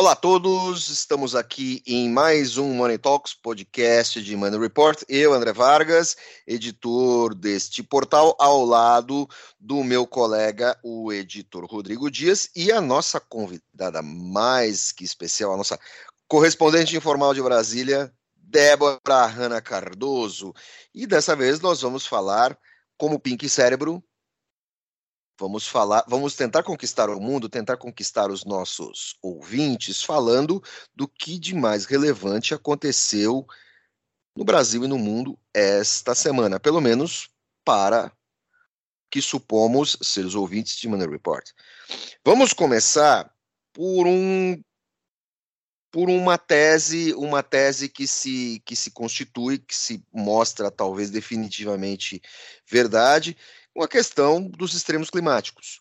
Olá a todos, estamos aqui em mais um Money Talks, podcast de Money Report. Eu, André Vargas, editor deste portal, ao lado do meu colega, o editor Rodrigo Dias, e a nossa convidada mais que especial, a nossa correspondente informal de Brasília, Débora Hanna Cardoso. E dessa vez nós vamos falar como Pink Cérebro Vamos falar, vamos tentar conquistar o mundo, tentar conquistar os nossos ouvintes, falando do que de mais relevante aconteceu no Brasil e no mundo esta semana, pelo menos para que supomos ser os ouvintes de Money Report. Vamos começar por um por uma tese, uma tese que se que se constitui, que se mostra talvez definitivamente verdade, com a questão dos extremos climáticos.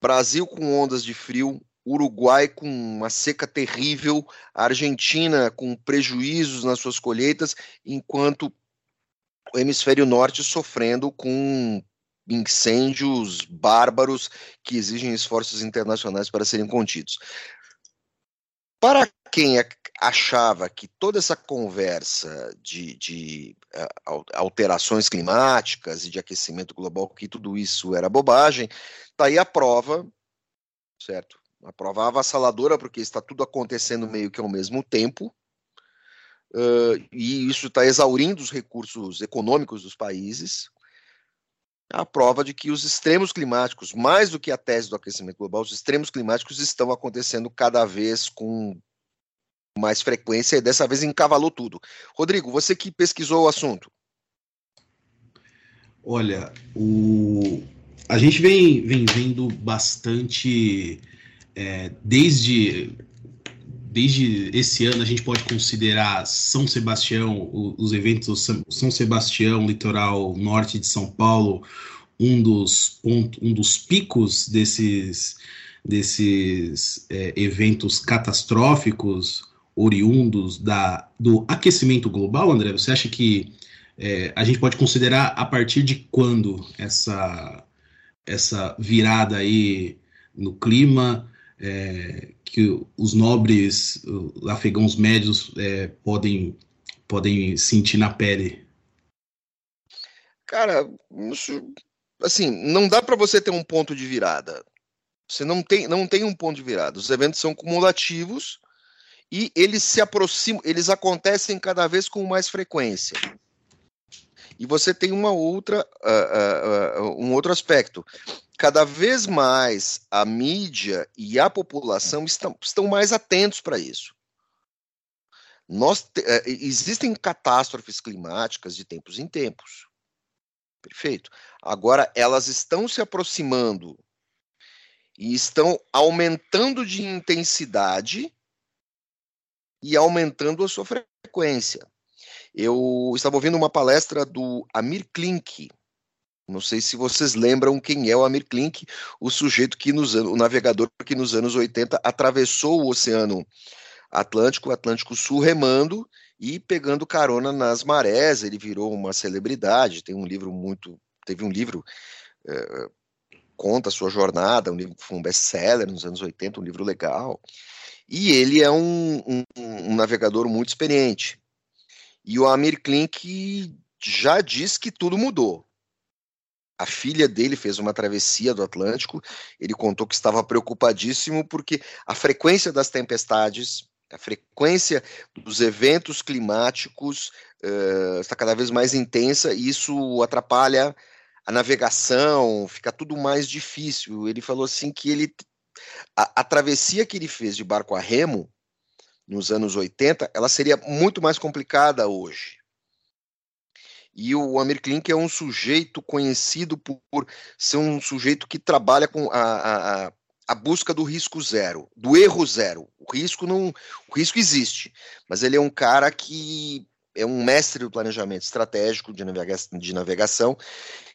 Brasil com ondas de frio, Uruguai com uma seca terrível, Argentina com prejuízos nas suas colheitas, enquanto o hemisfério norte sofrendo com incêndios bárbaros que exigem esforços internacionais para serem contidos. Para quem achava que toda essa conversa de, de alterações climáticas e de aquecimento global, que tudo isso era bobagem, está aí a prova, certo? A prova avassaladora, porque está tudo acontecendo meio que ao mesmo tempo, uh, e isso está exaurindo os recursos econômicos dos países. A prova de que os extremos climáticos, mais do que a tese do aquecimento global, os extremos climáticos estão acontecendo cada vez com mais frequência e dessa vez encavalou tudo. Rodrigo, você que pesquisou o assunto. Olha, o... a gente vem, vem vendo bastante é, desde desde esse ano a gente pode considerar São Sebastião, os eventos São Sebastião, litoral norte de São Paulo, um dos pontos, um dos picos desses desses é, eventos catastróficos oriundos da, do aquecimento global, André? Você acha que é, a gente pode considerar a partir de quando essa, essa virada aí no clima é, que os nobres os afegãos médios é, podem, podem sentir na pele? Cara, assim, não dá para você ter um ponto de virada. Você não tem, não tem um ponto de virada. Os eventos são cumulativos e eles se aproximam, eles acontecem cada vez com mais frequência. E você tem uma outra, uh, uh, uh, um outro aspecto. Cada vez mais a mídia e a população estão, estão mais atentos para isso. Nós te, eh, existem catástrofes climáticas de tempos em tempos. Perfeito. Agora elas estão se aproximando e estão aumentando de intensidade e aumentando a sua frequência. Eu estava ouvindo uma palestra do Amir Klink. Não sei se vocês lembram quem é o Amir Klink, o sujeito que nos o navegador que nos anos 80 atravessou o Oceano Atlântico, Atlântico Sul remando e pegando carona nas marés. Ele virou uma celebridade. Tem um livro muito, teve um livro é, conta a sua jornada, um livro foi um best-seller nos anos 80, um livro legal. E ele é um, um, um navegador muito experiente. E o Amir Klink já diz que tudo mudou. A filha dele fez uma travessia do Atlântico. Ele contou que estava preocupadíssimo porque a frequência das tempestades, a frequência dos eventos climáticos uh, está cada vez mais intensa e isso atrapalha a navegação, fica tudo mais difícil. Ele falou assim que ele a, a travessia que ele fez de barco a remo nos anos 80, ela seria muito mais complicada hoje. E o Amir Klink é um sujeito conhecido por, ser um sujeito que trabalha com a, a, a, busca do risco zero, do erro zero. O risco não, o risco existe, mas ele é um cara que é um mestre do planejamento estratégico de de navegação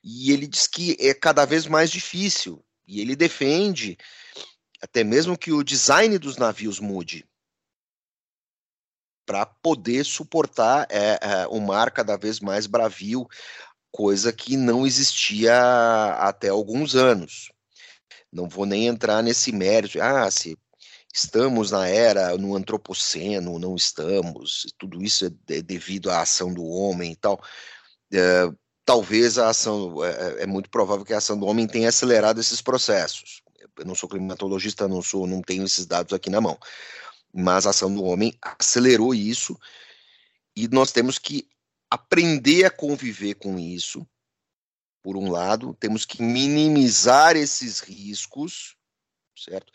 e ele diz que é cada vez mais difícil. E ele defende até mesmo que o design dos navios mude para poder suportar é, é, um mar cada vez mais bravio, coisa que não existia até alguns anos. Não vou nem entrar nesse mérito, ah, se estamos na era, no antropoceno, não estamos, tudo isso é devido à ação do homem e tal. É, talvez a ação, é, é, muito provável que a ação do homem tenha acelerado esses processos. Eu não sou climatologista, não sou, não tenho esses dados aqui na mão, mas a ação do homem acelerou isso e nós temos que aprender a conviver com isso. Por um lado, temos que minimizar esses riscos, certo?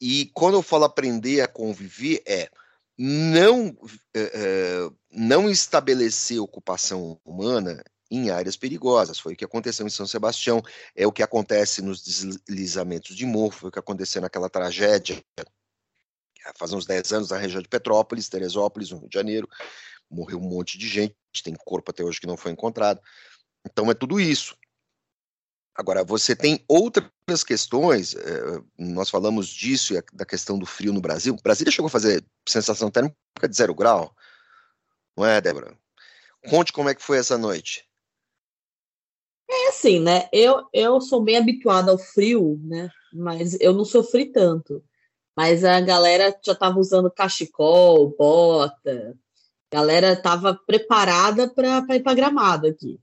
E quando eu falo aprender a conviver, é não, é, não estabelecer ocupação humana em áreas perigosas. Foi o que aconteceu em São Sebastião, é o que acontece nos deslizamentos de morro, foi o que aconteceu naquela tragédia faz uns 10 anos na região de Petrópolis, Teresópolis, no Rio de Janeiro. Morreu um monte de gente, tem corpo até hoje que não foi encontrado. Então é tudo isso. Agora, você tem outras questões, eh, nós falamos disso, da questão do frio no Brasil. Brasília chegou a fazer sensação térmica de zero grau, não é, Débora? Conte como é que foi essa noite. É assim, né? Eu, eu sou bem habituada ao frio, né? Mas eu não sofri tanto. Mas a galera já estava usando cachecol, bota. A galera estava preparada para ir para gramado aqui.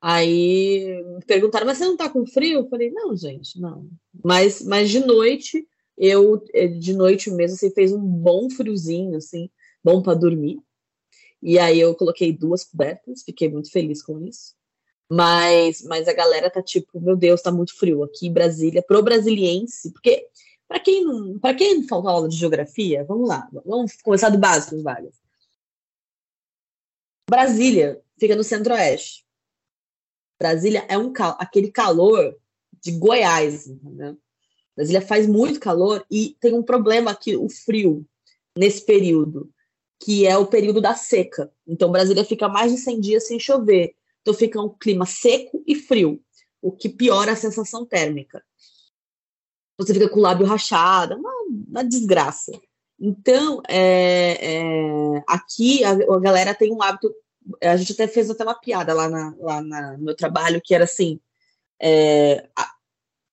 Aí perguntaram, mas você não tá com frio? Eu falei, não, gente, não. Mas, mas de noite, eu, de noite mesmo, assim, fez um bom friozinho, assim, bom para dormir. E aí eu coloquei duas cobertas, fiquei muito feliz com isso. Mas, mas a galera tá tipo, meu Deus, tá muito frio aqui em Brasília, pro brasiliense, porque para quem para quem faltou aula de geografia, vamos lá, vamos começar do básico, Vargas. Brasília fica no centro-oeste. Brasília é um aquele calor de Goiás, entendeu? Brasília faz muito calor e tem um problema aqui, o frio, nesse período, que é o período da seca. Então, Brasília fica mais de 100 dias sem chover. Então, fica um clima seco e frio, o que piora a sensação térmica. Você fica com o lábio rachado, uma, uma desgraça. Então, é, é, aqui a, a galera tem um hábito a gente até fez até uma piada lá, na, lá na, no meu trabalho, que era assim, é, a,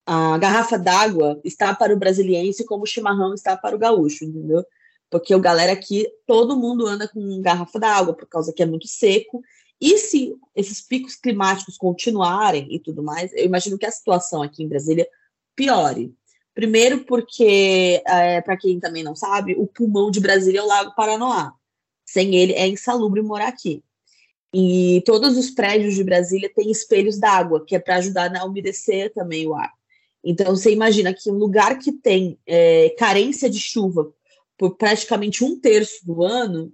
a, garrafa d'água está para o brasiliense como o chimarrão está para o gaúcho, entendeu? Porque o galera aqui, todo mundo anda com garrafa d'água, por causa que é muito seco, e se esses picos climáticos continuarem e tudo mais, eu imagino que a situação aqui em Brasília piore. Primeiro porque, é, para quem também não sabe, o pulmão de Brasília é o Lago Paranoá. Sem ele é insalubre morar aqui. E todos os prédios de Brasília têm espelhos d'água, que é para ajudar a umedecer também o ar. Então, você imagina que um lugar que tem é, carência de chuva por praticamente um terço do ano,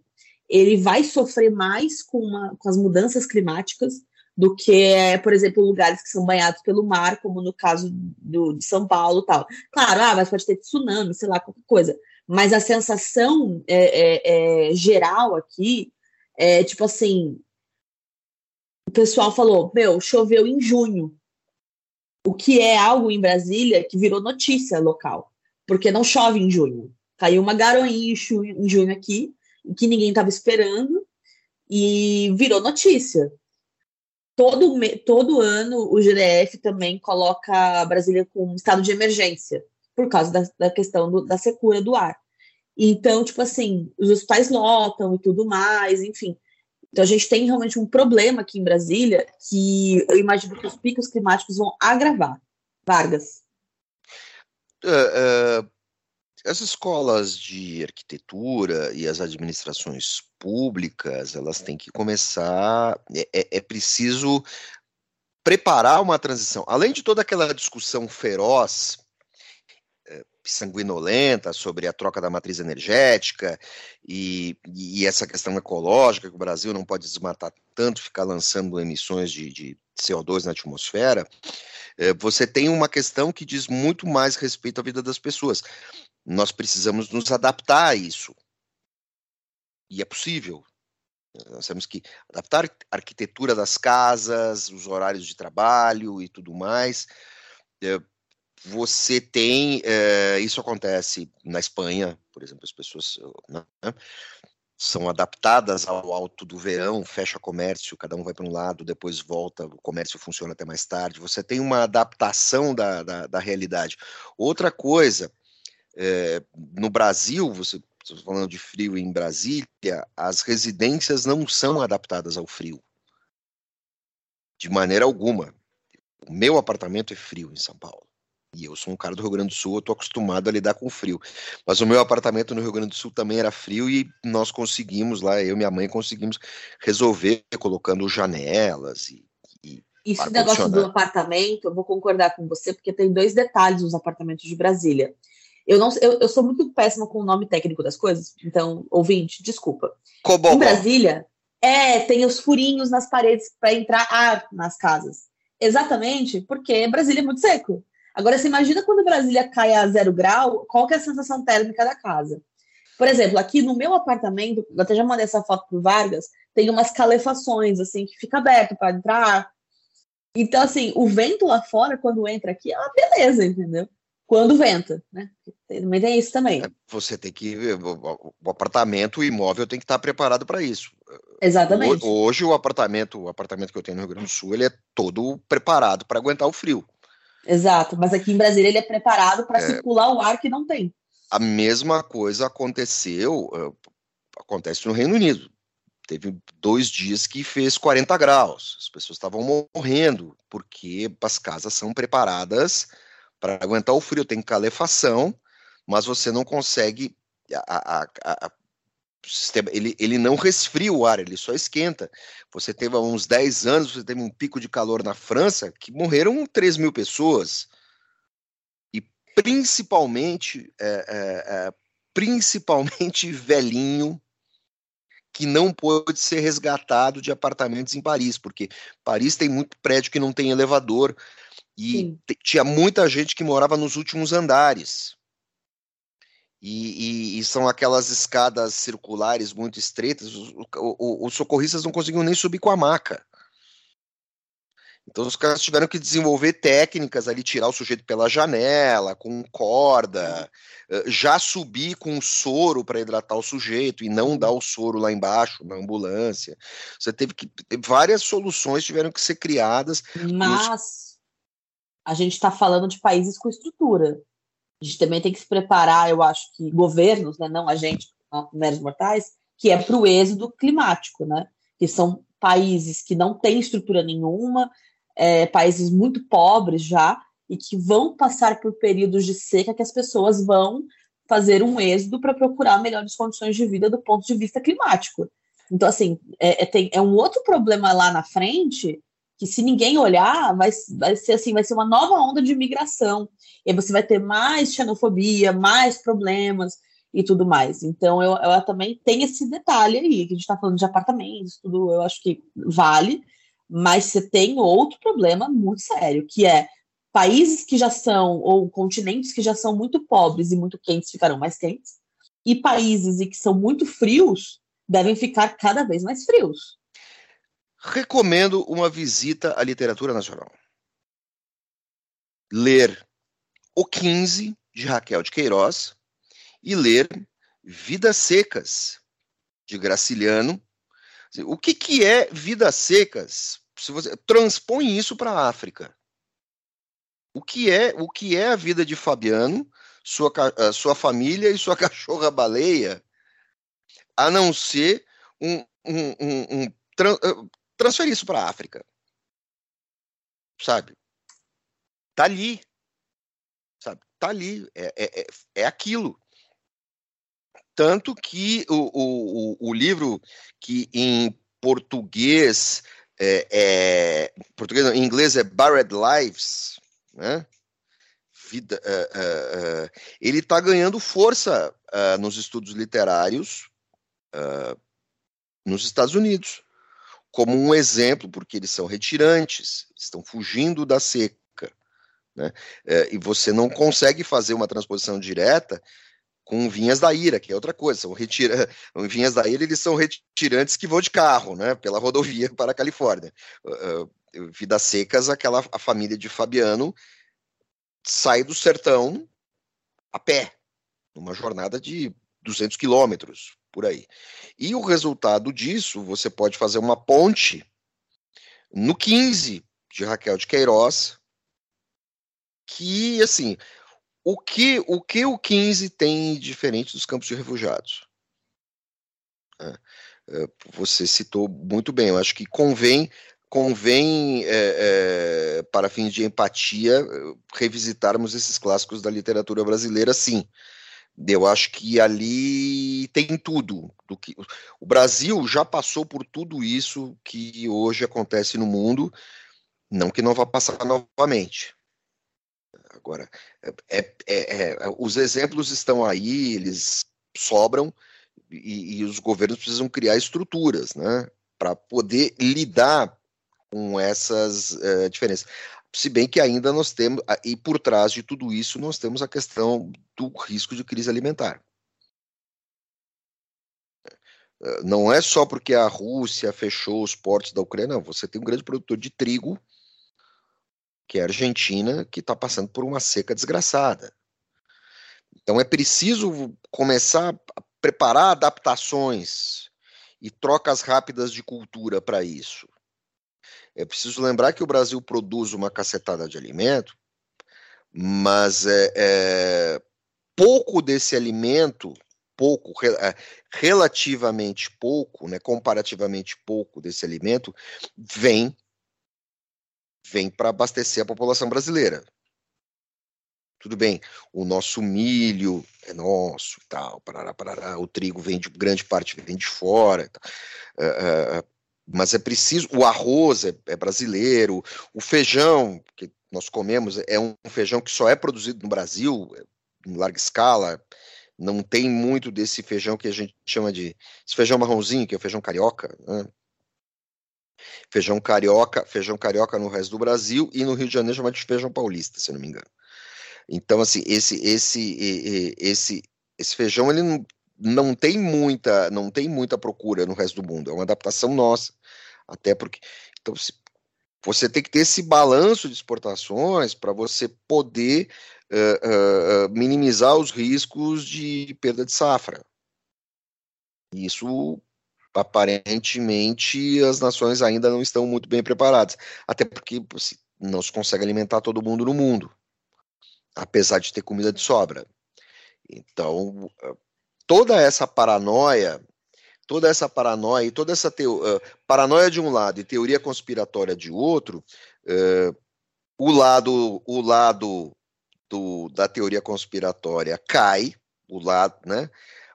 ele vai sofrer mais com, uma, com as mudanças climáticas do que, por exemplo, lugares que são banhados pelo mar, como no caso do, de São Paulo tal. Claro, ah, mas pode ter tsunami, sei lá, qualquer coisa. Mas a sensação é, é, é geral aqui é tipo assim, o pessoal falou: meu, choveu em junho. O que é algo em Brasília que virou notícia local, porque não chove em junho. Caiu uma garoinha em junho aqui, que ninguém estava esperando, e virou notícia. Todo, todo ano o GDF também coloca Brasília com estado de emergência, por causa da, da questão do, da secura do ar. Então, tipo assim, os hospitais lotam e tudo mais, enfim. Então a gente tem realmente um problema aqui em Brasília que eu imagino que os picos climáticos vão agravar. Vargas. Uh, uh, as escolas de arquitetura e as administrações públicas, elas têm que começar. É, é, é preciso preparar uma transição. Além de toda aquela discussão feroz sanguinolenta sobre a troca da matriz energética e, e, essa questão ecológica, que o Brasil não pode desmatar tanto, ficar lançando emissões de, de CO2 na atmosfera, é, você tem uma questão que diz muito mais respeito à vida das pessoas. Nós precisamos nos adaptar a isso. E é possível. Nós temos que adaptar a arquitetura das casas, os horários de trabalho e tudo mais. É, você tem. É, isso acontece na Espanha, por exemplo, as pessoas né, são adaptadas ao alto do verão, fecha comércio, cada um vai para um lado, depois volta, o comércio funciona até mais tarde. Você tem uma adaptação da, da, da realidade. Outra coisa, é, no Brasil, você está falando de frio em Brasília, as residências não são adaptadas ao frio. De maneira alguma. O meu apartamento é frio em São Paulo. E eu sou um cara do Rio Grande do Sul, eu tô acostumado a lidar com frio. Mas o meu apartamento no Rio Grande do Sul também era frio e nós conseguimos lá, eu e minha mãe conseguimos resolver colocando janelas e. e Esse negócio do apartamento, eu vou concordar com você, porque tem dois detalhes nos apartamentos de Brasília. Eu, não, eu, eu sou muito péssima com o nome técnico das coisas, então, ouvinte, desculpa. Cobol. Em Brasília, é, tem os furinhos nas paredes para entrar ar nas casas. Exatamente porque Brasília é muito seco. Agora, você imagina quando Brasília cai a zero grau, qual que é a sensação térmica da casa? Por exemplo, aqui no meu apartamento, eu até já mandei essa foto pro Vargas, tem umas calefações, assim, que fica aberto para entrar ar. Então, assim, o vento lá fora, quando entra aqui, é uma beleza, entendeu? Quando venta, né? Também tem isso também. É, você tem que. O apartamento, o imóvel tem que estar preparado para isso. Exatamente. Hoje, o apartamento, o apartamento que eu tenho no Rio Grande do Sul, ele é todo preparado para aguentar o frio. Exato, mas aqui em Brasília ele é preparado para é, circular o ar que não tem. A mesma coisa aconteceu, uh, acontece no Reino Unido. Teve dois dias que fez 40 graus, as pessoas estavam morrendo, porque as casas são preparadas para aguentar o frio, tem calefação, mas você não consegue. A, a, a, sistema, ele, ele não resfria o ar, ele só esquenta. Você teve há uns 10 anos, você teve um pico de calor na França que morreram 3 mil pessoas. E principalmente, é, é, é, principalmente velhinho que não pôde ser resgatado de apartamentos em Paris, porque Paris tem muito prédio que não tem elevador e tinha muita gente que morava nos últimos andares. E, e, e, são aquelas escadas circulares muito estreitas, os, os, socorristas não conseguiam nem subir com a maca. Então os caras tiveram que desenvolver técnicas ali, tirar o sujeito pela janela, com corda, eh, já subir com soro para hidratar o sujeito e não dar o soro lá embaixo, na ambulância. Você teve que. Várias soluções tiveram que ser criadas. Mas. A gente está falando de países com estrutura. A gente também tem que se preparar, eu acho que governos, né, não a gente, meros mortais, que é para o êxodo climático, né? Que são países que não têm estrutura nenhuma, é, países muito pobres já, e que vão passar por períodos de seca que as pessoas vão fazer um êxodo para procurar melhores condições de vida do ponto de vista climático. Então, assim, é, é, tem, é um outro problema lá na frente que se ninguém olhar, vai, vai ser assim, vai ser uma nova onda de imigração. E você vai ter mais xenofobia, mais problemas e tudo mais. Então, eu, eu também tenho esse detalhe aí, que a gente está falando de apartamentos, tudo, eu acho que vale, mas você tem outro problema muito sério, que é países que já são, ou continentes que já são muito pobres e muito quentes ficarão mais quentes, e países que são muito frios devem ficar cada vez mais frios recomendo uma visita à literatura nacional. Ler O 15, de Raquel de Queiroz, e ler Vidas Secas, de Graciliano. O que, que é Vidas Secas? Se você transpõe isso para a África. O que é o que é a vida de Fabiano, sua, sua família e sua cachorra baleia, a não ser um, um, um, um transferir isso para a África. Sabe? Tá ali. Sabe? Tá ali. É, é, é, é aquilo. Tanto que o, o, o livro que em português é, é português não, em inglês é Barred Lives, né? Vida, uh, uh, uh, ele está ganhando força nos estudos literários nos Estados Unidos como um exemplo, porque eles são retirantes, estão fugindo da seca. Né? É, e você não consegue fazer uma transposição direta com vinhas da ira, que é outra coisa. São retira... vinhas da ira, eles são retirantes que vão de carro, né, pela rodovia para a Califórnia. Uh, uh, vidas secas, aquela a família de Fabiano sai do sertão a pé, numa jornada de 200 quilômetros, por aí. E o resultado disso, você pode fazer uma ponte no 15 de Raquel de Queiroz, que, assim, o que o que o 15 tem diferente dos campos de refugiados? É, é, você citou muito bem. Eu acho que convém convém, é, é, para fins de empatia, revisitarmos esses clássicos da literatura brasileira, sim. Eu acho que ali tem tudo. Do que, o Brasil já passou por tudo isso que hoje acontece no mundo, não que não vá passar novamente. Agora, é, é, é, os exemplos estão aí, eles sobram, e, e os governos precisam criar estruturas, né, para poder lidar com essas uh, diferenças. Se bem que ainda nós temos, e por trás de tudo isso, nós temos a questão do risco de crise alimentar. Eh, não é só porque a Rússia fechou os portos da Ucrânia, não. Você tem um grande produtor de trigo, que é a Argentina, que está passando por uma seca desgraçada. Então é preciso começar a preparar adaptações e trocas rápidas de cultura para isso. É preciso lembrar que o Brasil produz uma cacetada de alimento, mas é, é pouco desse alimento, pouco, é, relativamente pouco, né, comparativamente pouco desse alimento, vem vem para abastecer a população brasileira. Tudo bem, o nosso milho é nosso, tal, parará, parará, o trigo vem de grande parte vem de fora. Uh, uh, mas é preciso. O arroz é, é, brasileiro, o feijão que nós comemos é um feijão que só é produzido no Brasil, é, em larga escala. Não tem muito desse feijão que a gente chama de esse feijão marronzinho, que é o feijão carioca. Né? Feijão carioca, feijão carioca no resto do Brasil e no Rio de Janeiro chama de feijão paulista, se não me engano. Então, assim, esse esse esse esse feijão ele não, não tem muita não tem muita procura no resto do mundo. É uma adaptação nossa. Até porque. Então, você tem que ter esse balanço de exportações para você poder uh, uh, minimizar os riscos de perda de safra. Isso, aparentemente, as nações ainda não estão muito bem preparadas. Até porque assim, não se consegue alimentar todo mundo no mundo, apesar de ter comida de sobra. Então, toda essa paranoia toda essa paranoia e toda essa teo, uh, paranoia de um lado e teoria conspiratória de outro, uh, o lado, o lado do, da teoria conspiratória cai, o lado, né?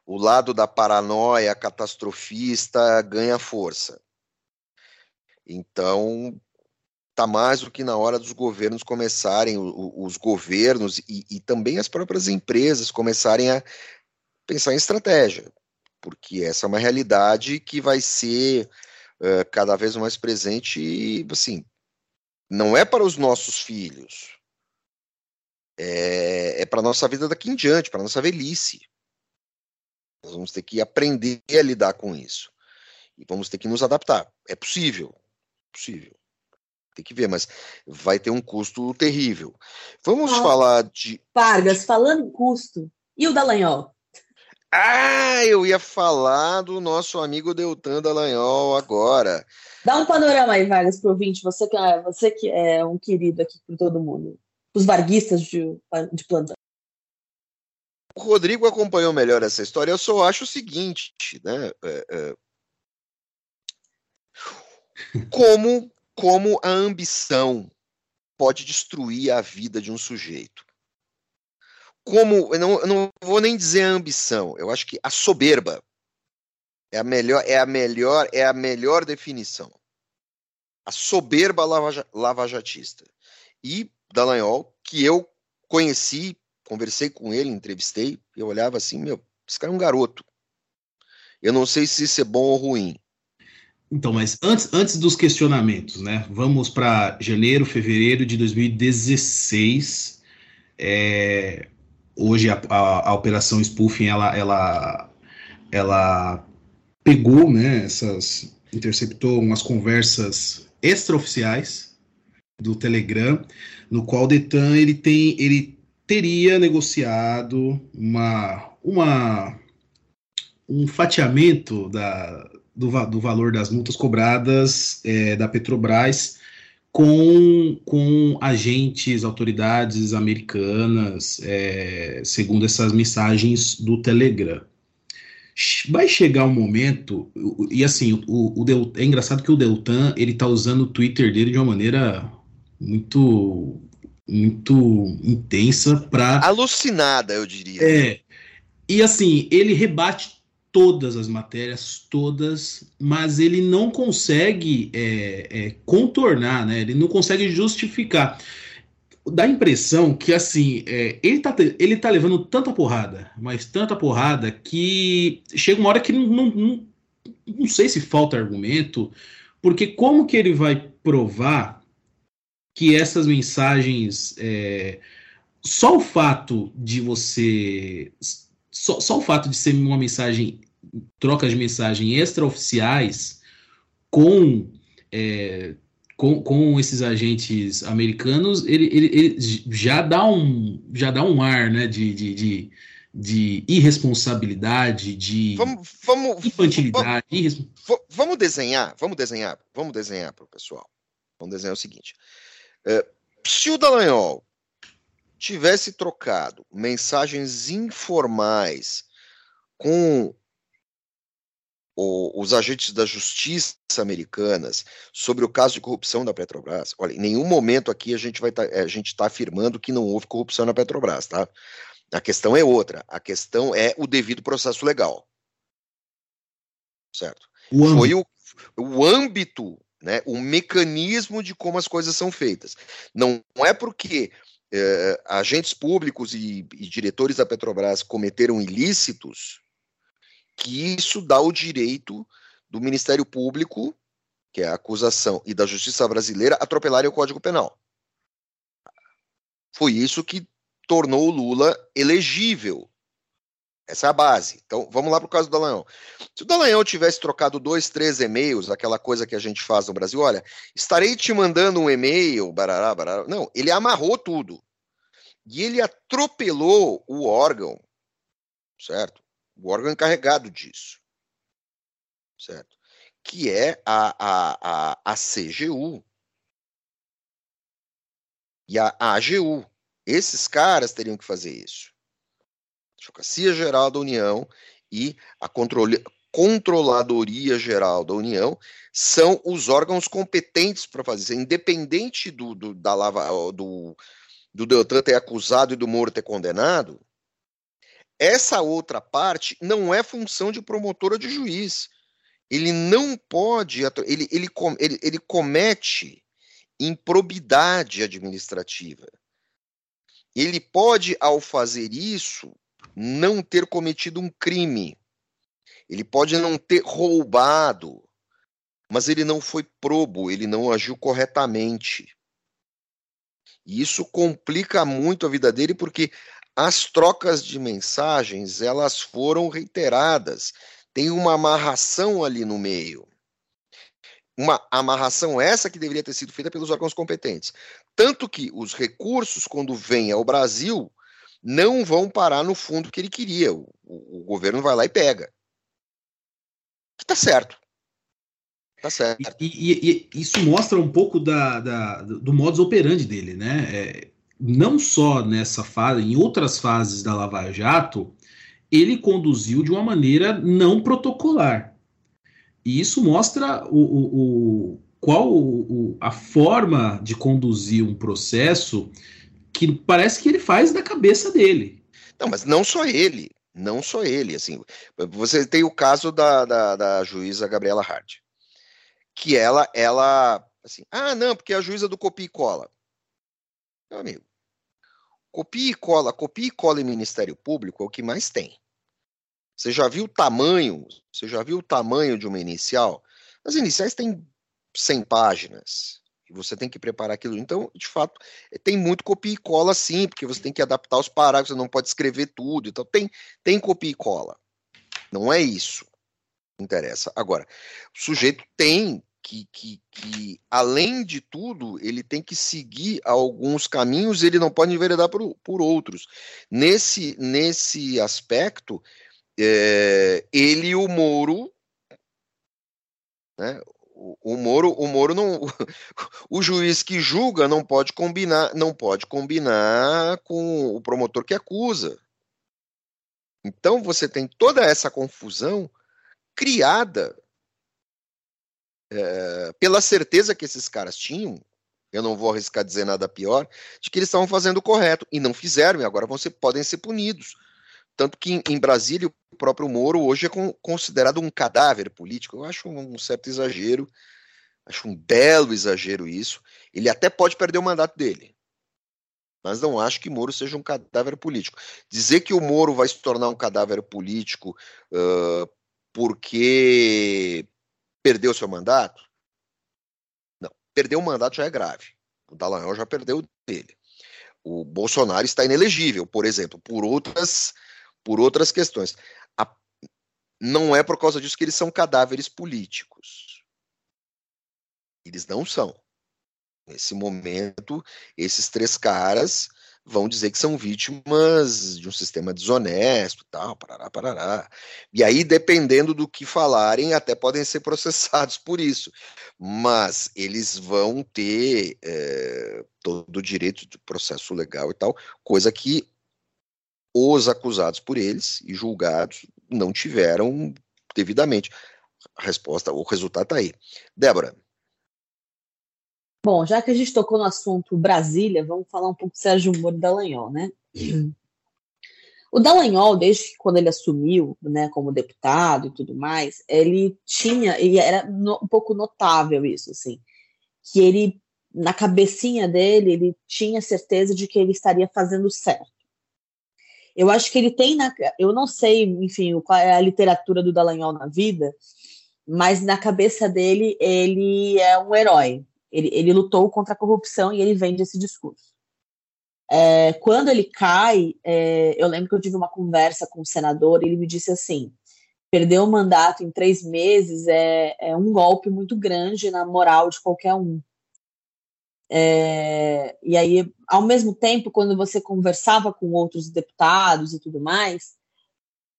O lado da paranoia catastrofista ganha força. Então, tá mais do que na hora dos governos começarem, os governos e, e também as próprias empresas começarem a pensar em estratégia porque essa é uma realidade que vai ser uh, cada vez mais presente e, assim, não é para os nossos filhos, é, é para a nossa vida daqui em diante, para a nossa velhice. Nós vamos ter que aprender a lidar com isso. E vamos ter que nos adaptar. É possível. Possível. Tem que ver, mas vai ter um custo terrível. Vamos ah, falar de. Vargas, falando em custo, e o Dallagnol? Ah, eu ia falar do nosso amigo Deltan Dallagnol agora. Dá um panorama aí, Vargas, pro ouvinte, você que é, você que é um querido aqui por todo mundo. Os varguistas de, de plantão. O Rodrigo acompanhou melhor essa história. Eu só acho o seguinte, né? É, é... Como, como a ambição pode destruir a vida de um sujeito como eu não, eu não vou nem dizer a ambição, eu acho que a soberba é a melhor é a melhor é a melhor definição. A soberba lava, lavajatista. E Dallagnol, que eu conheci, conversei com ele, entrevistei, eu olhava assim, meu, esse cara é um garoto. Eu não sei se isso é bom ou ruim. Então, mas antes, antes dos questionamentos, né? Vamos para janeiro, fevereiro de 2016. É, hoje a, a, a, operação spoofing ela, ela, ela pegou, né, essas interceptou umas conversas extraoficiais do Telegram, no qual o Detan ele tem ele teria negociado uma uma um fatiamento da, do, do valor das multas cobradas é, da Petrobras com, com agentes, autoridades americanas, é, segundo essas mensagens do Telegram. Vai chegar um momento, e assim, o, o Del, é engraçado que o Deltan ele tá usando o Twitter dele de uma maneira muito muito intensa para alucinada, eu diria. É. E assim, ele rebate todas as matérias, todas, mas ele não consegue é, é, contornar, né? Ele não consegue justificar. Dá a impressão que assim, é, ele, tá, ele tá levando tanta porrada, mas tanta porrada, que chega uma hora que não, não, não, não sei se falta argumento, porque como que ele vai provar que essas mensagens. É, só o fato de você só, só o fato de ser uma mensagem, troca de mensagem extraoficiais com, é, com, com esses agentes americanos, ele, ele, ele, já, dá um, já dá um ar né, de, de, de, de irresponsabilidade, de vamos, vamos, infantilidade. Vamos, vamos desenhar, vamos desenhar, vamos desenhar para o pessoal. Vamos desenhar o seguinte. É, se o Dallagnol tivesse trocado mensagens informais com o, os agentes da justiça americanas sobre o caso de corrupção da Petrobras, olha, em nenhum momento aqui a gente vai tá, a gente está afirmando que não houve corrupção na Petrobras, tá? A questão é outra. A questão é o devido processo legal, certo? O Foi o, o âmbito, né? O mecanismo de como as coisas são feitas. Não é porque é, agentes públicos e, e diretores da Petrobras cometeram ilícitos, que isso dá o direito do Ministério Público, que é a acusação, e da Justiça Brasileira atropelarem o Código Penal. Foi isso que tornou o Lula elegível. Essa é a base. Então, vamos lá para o caso do Dallagnol. Se o Dallagnol tivesse trocado dois, três e-mails, aquela coisa que a gente faz no Brasil, olha, estarei te mandando um e-mail, barará, barará. Não, ele amarrou tudo. E ele atropelou o órgão, certo? O órgão encarregado disso, certo? Que é a, a, a, a CGU e a AGU. Esses caras teriam que fazer isso. Advocacia Geral da União e a controle, Controladoria Geral da União são os órgãos competentes para fazer isso, independente do, do, da lava, do, do Deltan ter acusado e do Moro ter condenado, essa outra parte não é função de promotor ou de juiz. Ele não pode, ele, ele, ele, ele comete improbidade administrativa. Ele pode, ao fazer isso, não ter cometido um crime. Ele pode não ter roubado, mas ele não foi probo, ele não agiu corretamente. E isso complica muito a vida dele porque as trocas de mensagens, elas foram reiteradas. Tem uma amarração ali no meio. Uma amarração essa que deveria ter sido feita pelos órgãos competentes. Tanto que os recursos, quando vêm ao Brasil, não vão parar no fundo que ele queria. O, o, o governo vai lá e pega. Que tá certo. Tá certo. E, e, e, isso mostra um pouco da, da, do modus operandi dele, né? É, não só nessa fase, em outras fases da Lava Jato, ele conduziu de uma maneira não protocolar. E isso mostra o, o, o qual o, a forma de conduzir um processo que parece que ele faz da cabeça dele. Não, mas não só ele, não só ele. Assim, você tem o caso da, da, da juíza Gabriela Hart que ela, ela, assim, ah, não, porque é a juíza do copia e cola. Meu amigo, copia e cola, copia e cola em Ministério Público é o que mais tem. Você já viu o tamanho, você já viu o tamanho de uma inicial? As iniciais têm 100 páginas, e você tem que preparar aquilo. Então, de fato, é, tem muito copia e cola sim, porque você tem que adaptar os parágrafos, você não pode escrever tudo, então tem, tem copia e cola. Não é isso interessa. Agora, o sujeito tem que, que, que, além de tudo, ele tem que seguir alguns caminhos, ele não pode enveredar por, por outros. Nesse, nesse aspecto, é, ele e o Moro, né, o, Moro, o Moro não, o juiz que julga não pode combinar, não pode combinar com o promotor que acusa. Então você tem toda essa confusão criada é, pela certeza que esses caras tinham. Eu não vou arriscar dizer nada pior, de que eles estavam fazendo o correto e não fizeram, e agora vão ser, podem ser punidos. Tanto que em, Brasília, o próprio Moro hoje é considerado um cadáver político. Eu acho um, um certo exagero, acho um belo exagero isso. Ele até pode perder o mandato dele, mas não acho que Moro seja um cadáver político. Dizer que o Moro vai se tornar um cadáver político uh, porque perdeu seu mandato? Não, perder o mandato já é grave. O Dallagnol já perdeu dele. O Bolsonaro está inelegível, por exemplo, por outras por outras questões. A, não é por causa disso que eles são cadáveres políticos. Eles não são. Nesse momento, esses três caras vão dizer que são vítimas de um sistema desonesto, tal, parará, parará. E aí, dependendo do que falarem, até podem ser processados por isso. Mas eles vão ter é, todo o direito de processo legal e tal, coisa que os acusados por eles e julgados não tiveram devidamente. A resposta, o resultado está aí. Débora. Bom, já que a gente tocou no assunto Brasília, vamos falar um pouco do Sérgio Moro Dallagnol, né? O Dallagnol, desde quando ele assumiu, né, como deputado e tudo mais, ele tinha, e era no, um pouco notável isso, assim, que ele, na cabecinha dele, ele tinha certeza de que ele estaria fazendo certo. Eu acho que ele tem, na, eu não sei, enfim, qual é a literatura do Dallagnol na vida, mas na cabeça dele ele é um herói. Ele, ele lutou contra a corrupção e ele vende esse discurso. É, quando ele cai, é, eu lembro que eu tive uma conversa com o senador e ele me disse assim: perder o mandato em três meses é, é um golpe muito grande na moral de qualquer um. É, e aí, ao mesmo tempo, quando você conversava com outros deputados e tudo mais,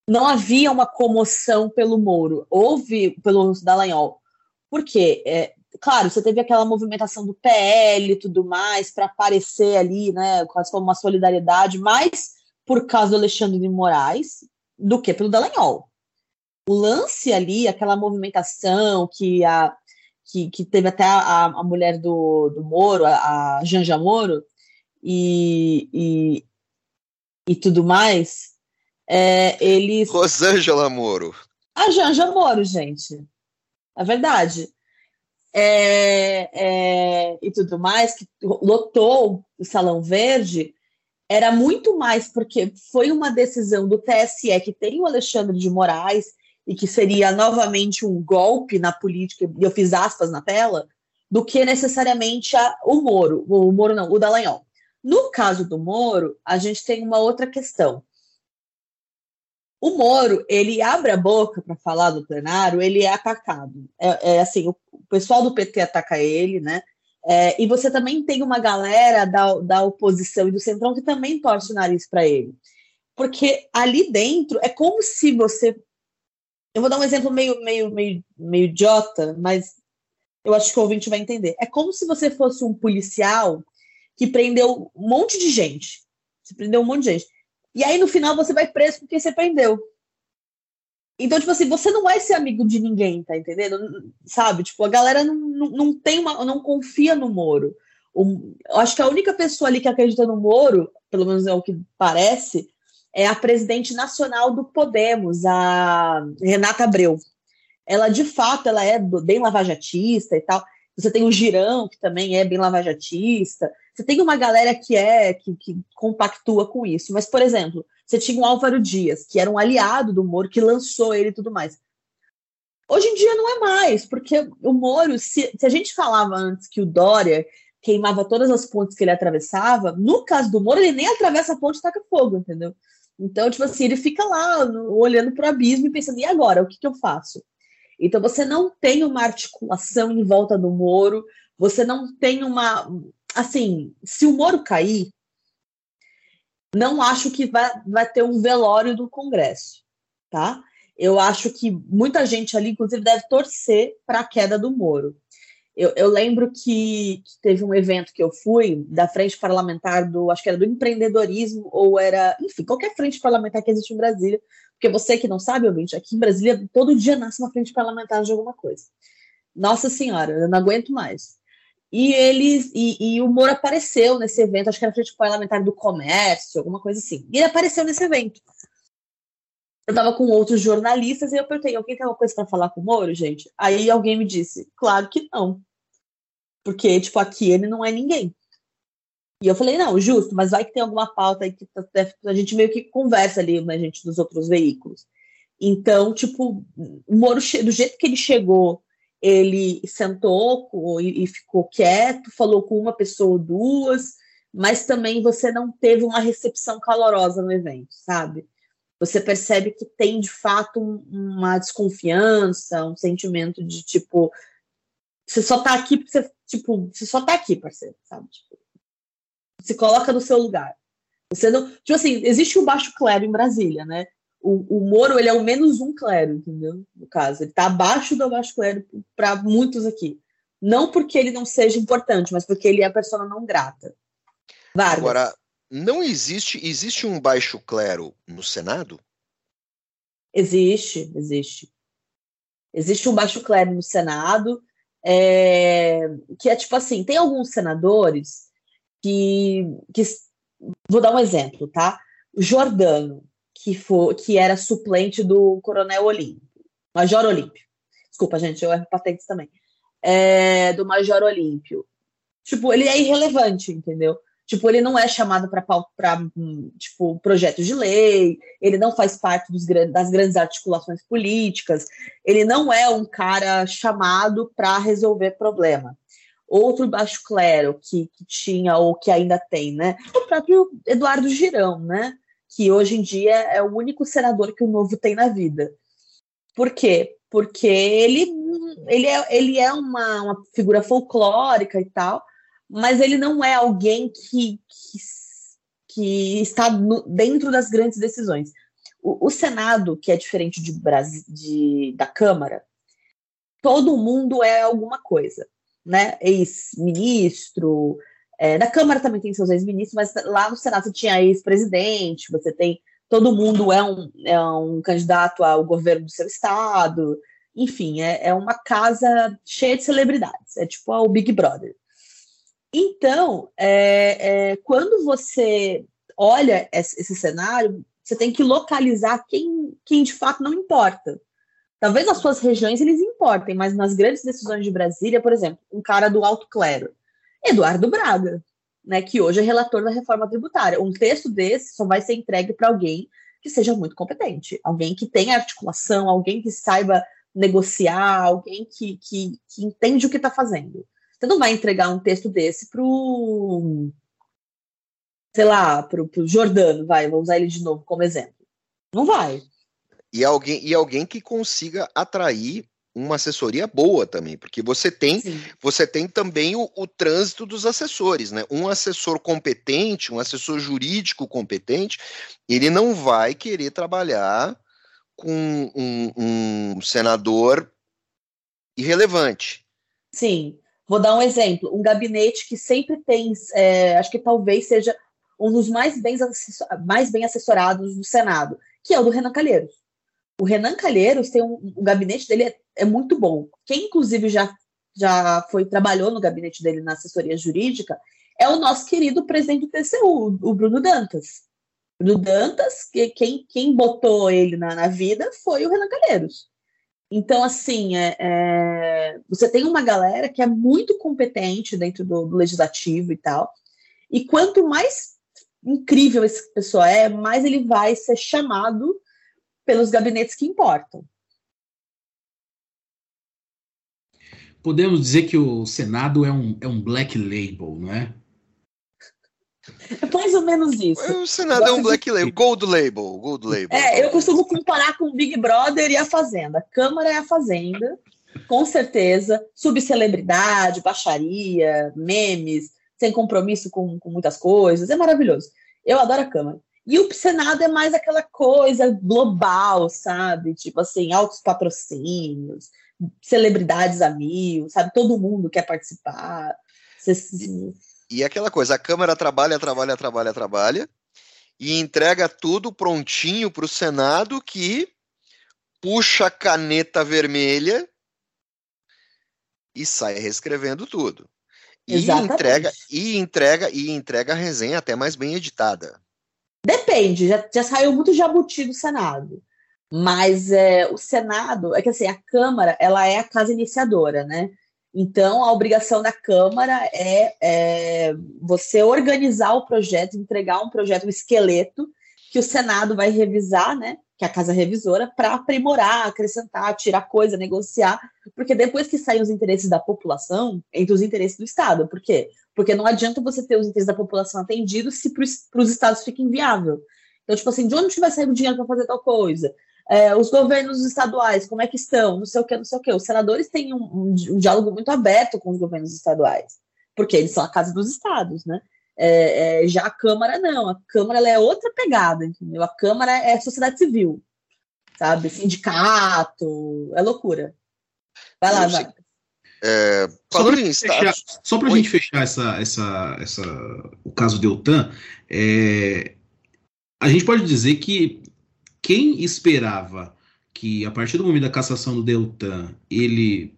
não havia uma comoção pelo Moro, houve pelo Dallagnol. Por quê? É, claro, você teve aquela movimentação do PL e tudo mais, para aparecer ali, né, quase como uma solidariedade, mais por causa do Alexandre de Moraes do que pelo Dallagnol. O lance ali, aquela movimentação que a, que, que teve até a, a mulher do, do Moro, a, a Janja Moro, e, e, e tudo mais, é, eles. Rosângela Moro. A Janja Moro, gente. É verdade. É, é, e tudo mais, que lotou o Salão Verde, era muito mais porque foi uma decisão do TSE que tem o Alexandre de Moraes e que seria novamente um golpe na política, e eu fiz aspas na tela, do que necessariamente a, o Moro, o Moro não, o Dallagnol. No caso do Moro, a gente tem uma outra questão. O Moro, ele abre a boca para falar do plenário, ele é atacado. É, é assim, o, o, pessoal do PT ataca ele, né? É, e você também tem uma galera da, da oposição e do Centrão que também torce o nariz para ele. Porque ali dentro é como se você eu vou dar um exemplo meio, meio, meio, meio idiota, mas eu acho que o ouvinte vai entender. É como se você fosse um policial que prendeu um monte de gente. Você prendeu um monte de gente. E aí, no final, você vai preso porque você prendeu. Então, tipo assim, você não vai ser amigo de ninguém, tá entendendo? Sabe? Tipo, a galera não, não, não tem uma. não confia no Moro. O, eu acho que a única pessoa ali que acredita no Moro, pelo menos é o que parece, é a presidente nacional do Podemos, a Renata Abreu. Ela, de fato, ela é bem lavajatista e tal. Você tem o Girão, que também é bem lavajatista. Você tem uma galera que é, que, que compactua com isso. Mas, por exemplo, você tinha o Álvaro Dias, que era um aliado do Moro, que lançou ele e tudo mais. Hoje em dia não é mais, porque o Moro, se, se a gente falava antes que o Dória queimava todas as pontes que ele atravessava, no caso do Moro, ele nem atravessa a ponte e taca fogo, entendeu? Então, tipo assim, ele fica lá no, olhando para o abismo e pensando, e agora? O que, que eu faço? Então, você não tem uma articulação em volta do Moro, você não tem uma. Assim, se o Moro cair, não acho que vai, vai ter um velório do Congresso, tá? Eu acho que muita gente ali, inclusive, deve torcer para a queda do Moro. Eu, eu lembro que, que, teve um evento que eu fui da frente parlamentar do, acho que era do empreendedorismo, ou era, enfim, qualquer frente parlamentar que existe em Brasília, porque você que não sabe, ouvinte, aqui em Brasília todo dia nasce uma frente parlamentar de alguma coisa. Nossa Senhora, eu não aguento mais. E eles e, e, o Moro apareceu nesse evento, acho que era frente parlamentar do comércio, alguma coisa assim. E ele apareceu nesse evento. Eu estava com outros jornalistas e eu perguntei: alguém tem alguma coisa para falar com o Moro, gente? Aí alguém me disse: claro que não. Porque, tipo, aqui ele não é ninguém. E eu falei: não, justo, mas vai que tem alguma pauta aí que tá, a gente meio que conversa ali, né, gente, dos outros veículos. Então, tipo, o Moro, do jeito que ele chegou, ele sentou e, ficou quieto, falou com uma pessoa ou duas, mas também você não teve uma recepção calorosa no evento, sabe? você percebe que tem de fato uma desconfiança, um sentimento de tipo, você só tá aqui porque você, tipo, você só tá aqui, parceiro, sabe? Tipo, se coloca no seu lugar. Você não, tipo assim, existe um baixo clero em Brasília, né? O, o Moro, ele é o menos um clero, entendeu? No caso, ele tá abaixo do baixo clero para muitos aqui. Não porque ele não seja importante, mas porque ele é a pessoa não grata. Vargas. Agora, não existe, existe um baixo clero no Senado? Existe, existe. Existe um baixo clero no Senado, é, que é tipo assim, tem alguns senadores que, que vou dar um exemplo, tá? Jordano, que, for, que era suplente do Coronel Olímpio, Major Olímpio. Desculpa, gente, eu erro patentes também. É, do Major Olímpio. Tipo, ele é irrelevante, entendeu? Tipo, ele não é chamado para tipo, projetos de lei, ele não faz parte dos, das grandes articulações políticas, ele não é um cara chamado para resolver problema. Outro baixo clero que, que tinha ou que ainda tem, né? O próprio Eduardo Girão, né? Que hoje em dia é o único senador que o novo tem na vida. Por quê? Porque ele, ele é, ele é uma, uma figura folclórica e tal, mas ele não é alguém que, que, que está no, dentro das grandes decisões. O, o, Senado, que é diferente de, de, da Câmara, todo mundo é alguma coisa, né? Ex-ministro, é, na Câmara também tem seus ex-ministros, mas lá no Senado você tinha ex-presidente, você tem. Todo mundo é um, é um candidato ao governo do seu estado, enfim, é, é uma casa cheia de celebridades, é tipo o Big Brother. Então, é, é, quando você olha esse, cenário, você tem que localizar quem, quem de fato não importa. Talvez nas suas regiões eles importem, mas nas grandes decisões de Brasília, por exemplo, um cara do alto clero, Eduardo Braga, né, que hoje é relator da reforma tributária. Um texto desse só vai ser entregue para alguém que seja muito competente, alguém que tenha articulação, alguém que saiba negociar, alguém que, que, que entende o que está fazendo. Você não vai entregar um texto desse pro, sei lá, pro, pro Jordano, vai, vou usar ele de novo como exemplo. Não vai. E alguém, e alguém que consiga atrair uma assessoria boa também, porque você tem, você tem também o, o, trânsito dos assessores, né? Um assessor competente, um assessor jurídico competente, ele não vai querer trabalhar com um, um senador irrelevante. Sim. Vou dar um exemplo: um gabinete que sempre tem, é, acho que talvez seja um dos mais bem, mais bem assessorados do Senado, que é o do Renan Calheiros. O Renan Calheiros tem um, gabinete dele é, é, muito bom. Quem, inclusive, já, já foi trabalhou no gabinete dele na assessoria jurídica é o nosso querido presidente do TCU, o Bruno Dantas. Bruno Dantas, que, quem, quem botou ele na, na vida foi o Renan Calheiros. Então, assim, é, é, você tem uma galera que é muito competente dentro do, do, legislativo e tal. E quanto mais incrível esse pessoa é, mais ele vai ser chamado pelos gabinetes que importam. Podemos dizer que o Senado é um, é um black label, não é? É mais ou menos isso. O Senado é um black label, gold label, gold label. É, eu costumo comparar com o Big Brother e a Fazenda. Câmara é a Fazenda, com certeza. Subcelebridade, baixaria, memes, sem compromisso com, com muitas coisas. É maravilhoso. Eu adoro a Câmara. E o Senado é mais aquela coisa global, sabe? Tipo assim, altos patrocínios, celebridades a mil, sabe? Todo mundo quer participar. E, e aquela coisa, a Câmara trabalha, trabalha, trabalha, trabalha, e entrega tudo prontinho para o Senado que puxa a caneta vermelha e sai reescrevendo tudo. E Exatamente. entrega, e entrega, e entrega a resenha até mais bem editada. Depende, já, já saiu muito jabuti do Senado. Mas é, o Senado, é que assim, a Câmara, ela é a casa iniciadora, né? Então, a obrigação da Câmara é, é você organizar o projeto, entregar um projeto, um esqueleto, que o Senado vai revisar, né? Que é a casa revisora, para aprimorar, acrescentar, tirar coisa, negociar, porque depois que saem os interesses da população, entre os interesses do Estado. Por quê? Porque não adianta você ter os interesses da população atendidos se para os estados fica inviável. Então, tipo assim, de onde vai sair o dinheiro para fazer tal coisa? É, os governos estaduais, como é que estão? Não sei o que, não sei o que. Os senadores têm um, um, um diálogo muito aberto com os governos estaduais, porque eles são a casa dos estados, né? É, é, já a Câmara não, a Câmara é outra pegada, entendeu? A Câmara é sociedade civil, sabe? Sindicato, é loucura. Vai lá, vai. É, falando em fechar, Só para a gente fechar essa, essa, essa, o caso Deltan, é, a gente pode dizer que quem esperava que a partir do momento da cassação do Deltan ele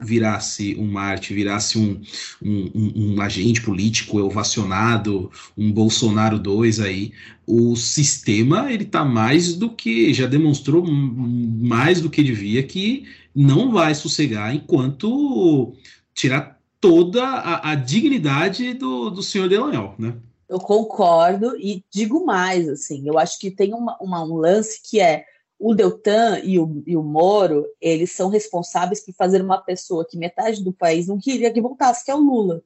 virasse um Marte, virasse um, um, um, um agente político ovacionado, um Bolsonaro 2 aí, o sistema ele tá mais do que, já demonstrou mais do que devia que não vai sossegar enquanto tirar toda a, a dignidade do, do senhor Delanhol, né? Eu concordo e digo mais, assim, eu acho que tem uma, uma, um lance que é o Deltan e o, e o Moro, eles são responsáveis por fazer uma pessoa que metade do país não queria que voltasse, que é o Lula.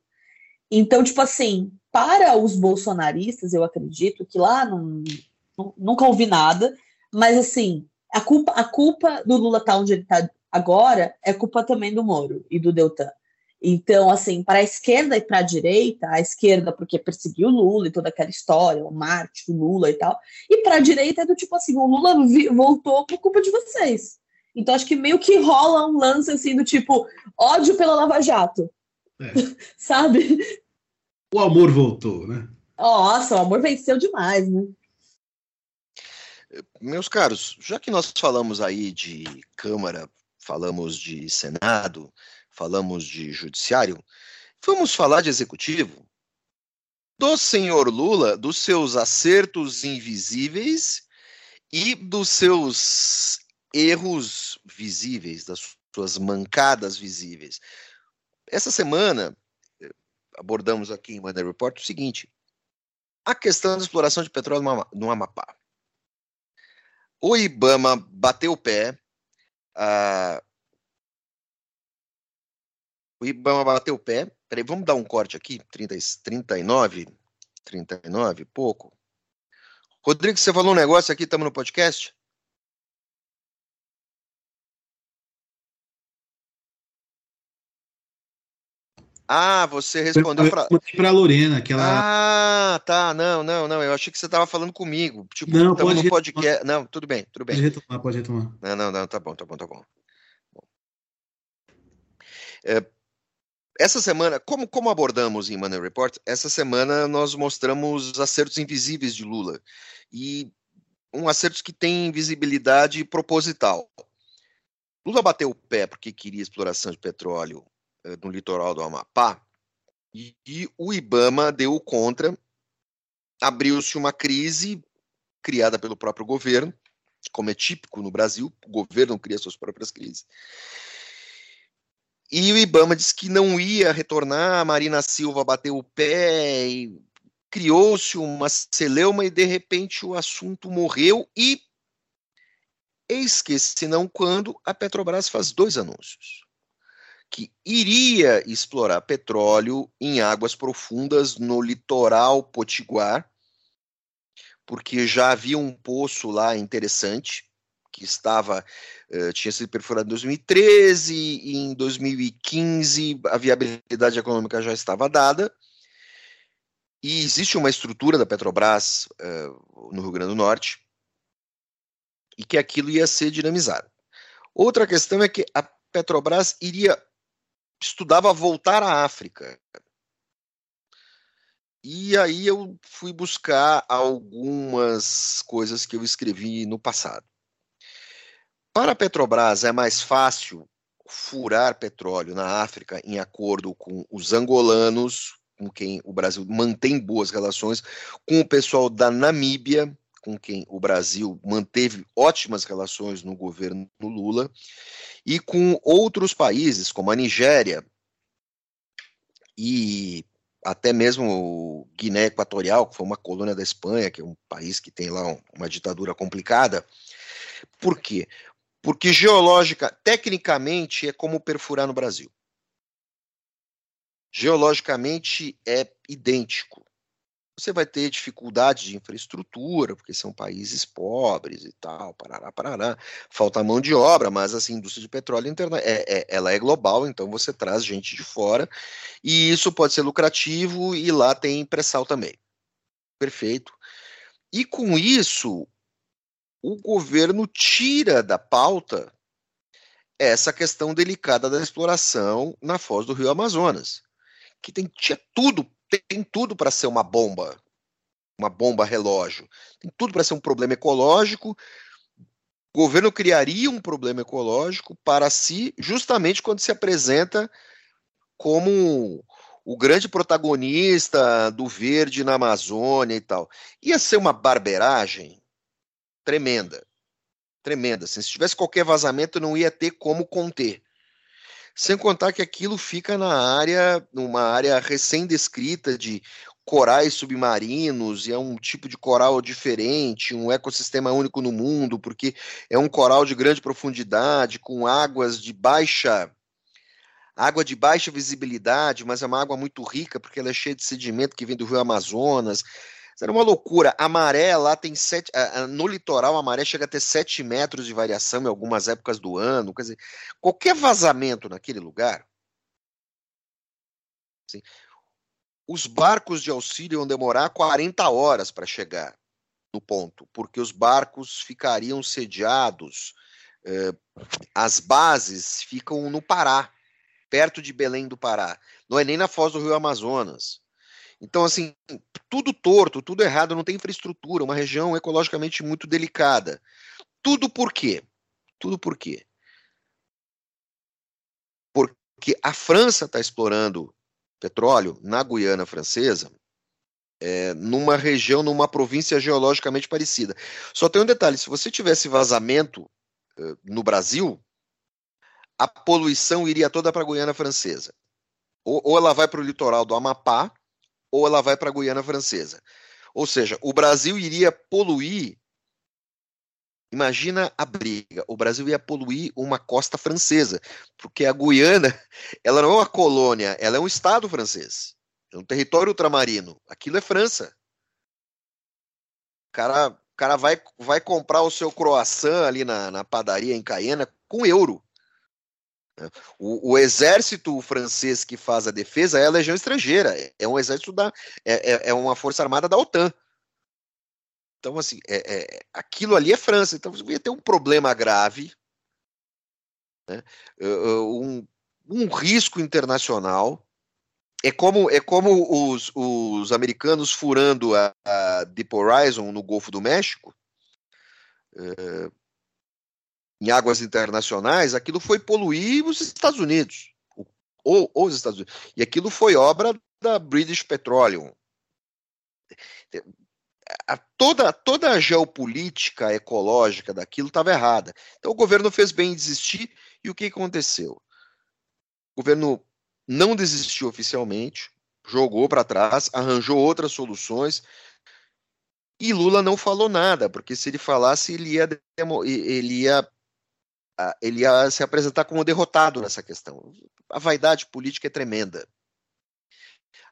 Então, tipo assim, para os bolsonaristas, eu acredito que lá não, não, nunca ouvi nada, mas assim, a culpa, a culpa do Lula estar tá onde ele está agora é culpa também do Moro e do Deltan. Então, assim, para a esquerda e para a direita, a esquerda porque perseguiu o Lula e toda aquela história, o Marte, o Lula e tal, e para a direita é do tipo assim, o Lula voltou por culpa de vocês. Então, acho que meio que rola um lance assim do tipo ódio pela Lava Jato. É. Sabe? O amor voltou, né? Nossa, o amor venceu demais, né? Meus caros, já que nós falamos aí de Câmara, falamos de Senado, falamos de judiciário, vamos falar de executivo. Do senhor Lula, dos seus acertos invisíveis e dos seus erros visíveis, das suas mancadas visíveis. Essa semana, eh, abordamos aqui em Monday Report o seguinte: a questão da exploração de petróleo no Amapá. O Ibama bateu o pé, ah, o Ibama bateu o pé. Peraí, vamos dar um corte aqui. 30, 39, 39, pouco. Rodrigo, você falou um negócio aqui, estamos no podcast? Ah, você respondeu para para Lorena, aquela Ah, tá, não, não, não, eu achei que você estava falando comigo. Tipo, não, pode no podcast. Não, tudo bem, tudo bem. Pode retomar, pode retomar. Não, não, não, tá bom, tá bom, tá bom. bom. É, essa semana, como, como abordamos em Money Report, essa semana nós mostramos acertos invisíveis de Lula. E um acerto que tem visibilidade proposital. Lula bateu o pé porque queria exploração de petróleo eh, no litoral do Amapá, e, e o Ibama deu contra, abriu-se uma crise criada pelo próprio governo, como é típico no Brasil, o governo cria suas próprias crises. E o Ibama disse que não ia retornar, a Marina Silva bateu o pé criou-se uma celeuma e de repente o assunto morreu e eis que, se não quando, a Petrobras faz dois anúncios. Que iria explorar petróleo em águas profundas no litoral potiguar, porque já havia um poço lá interessante, que estava uh, tinha sido perfurado em 2013 e em 2015 a viabilidade econômica já estava dada E existe uma estrutura da Petrobras uh, no Rio Grande do Norte e que aquilo ia ser dinamizado. Outra questão é que a Petrobras iria estudava voltar à África. E aí eu fui buscar algumas coisas que eu escrevi no passado. Para a Petrobras é mais fácil furar petróleo na África em acordo com os angolanos, com quem o Brasil mantém boas relações, com o pessoal da Namíbia, com quem o Brasil manteve ótimas relações no governo Lula, e com outros países, como a Nigéria e até mesmo Guiné Equatorial, que foi uma colônia da Espanha, que é um país que tem lá uma ditadura complicada. Por quê? Porque geológica, tecnicamente, é como perfurar no Brasil geologicamente é idêntico. Você vai ter dificuldade de infraestrutura, porque são países pobres e tal, parará, parará. Falta mão de obra, mas assim, a indústria de petróleo interna é, é, ela é global, então você traz gente de fora, e isso pode ser lucrativo, e lá tem pré-sal também. Perfeito. E com isso, o governo tira da pauta essa questão delicada da exploração na foz do rio Amazonas que tem, tinha tudo, tem tudo para ser uma bomba, uma bomba relógio. Tem tudo para ser um problema ecológico. O governo criaria um problema ecológico para si, justamente quando se apresenta como o grande protagonista do verde na Amazônia e tal. Ia ser uma barberagem tremenda. Tremenda. Assim, se tivesse qualquer vazamento, não ia ter como conter. Sem contar que aquilo fica na área, numa área recém-descrita de corais submarinos, e é um tipo de coral diferente, um ecossistema único no mundo, porque é um coral de grande profundidade, com águas de baixa água de baixa visibilidade, mas é uma água muito rica, porque ela é cheia de sedimento que vem do rio Amazonas. Era uma loucura. A maré lá tem sete. No litoral, a maré chega a ter sete metros de variação em algumas épocas do ano. Quer dizer, qualquer vazamento naquele lugar. Assim, os barcos de auxílio iam demorar 40 horas para chegar no ponto, porque os barcos ficariam sediados. Eh, as bases ficam no Pará, perto de Belém do Pará. Não é nem na foz do rio Amazonas. Então, assim, tudo torto, tudo errado, não tem infraestrutura, uma região ecologicamente muito delicada. Tudo por quê? Tudo por quê? Porque a França está explorando petróleo na Guiana Francesa, é, numa região, numa província geologicamente parecida. Só tem um detalhe: se você tivesse vazamento uh, no Brasil, a poluição iria toda para a Guiana Francesa. Ou, ou ela vai para o litoral do Amapá, ou ela vai para a Guiana Francesa. Ou seja, o Brasil iria poluir. Imagina a briga. O Brasil ia poluir uma costa francesa, porque a Guiana, ela não é uma colônia, ela é um estado francês. É um território ultramarino. Aquilo é França. O cara, o cara vai, vai comprar o seu croissant ali na, na padaria em Cayena com euro. O, o, exército francês que faz a defesa é a legião estrangeira, é um exército da. é, é, é uma força armada da OTAN. Então, assim, é, é, aquilo ali é França. Então, você ia ter um problema grave, né? um, um risco internacional. É como, é como os, os americanos furando a, a Deep Horizon no Golfo do México. Uh, em águas internacionais, aquilo foi poluir os Estados Unidos, ou os Estados Unidos. E aquilo foi obra da British Petroleum. A, toda, toda a geopolítica ecológica daquilo estava errada. Então o governo fez bem em desistir, e o que aconteceu? O governo não desistiu oficialmente, jogou para trás, arranjou outras soluções, e Lula não falou nada, porque se ele falasse, ele ia, ele ia ele ia se apresentar como derrotado nessa questão. A vaidade política é tremenda.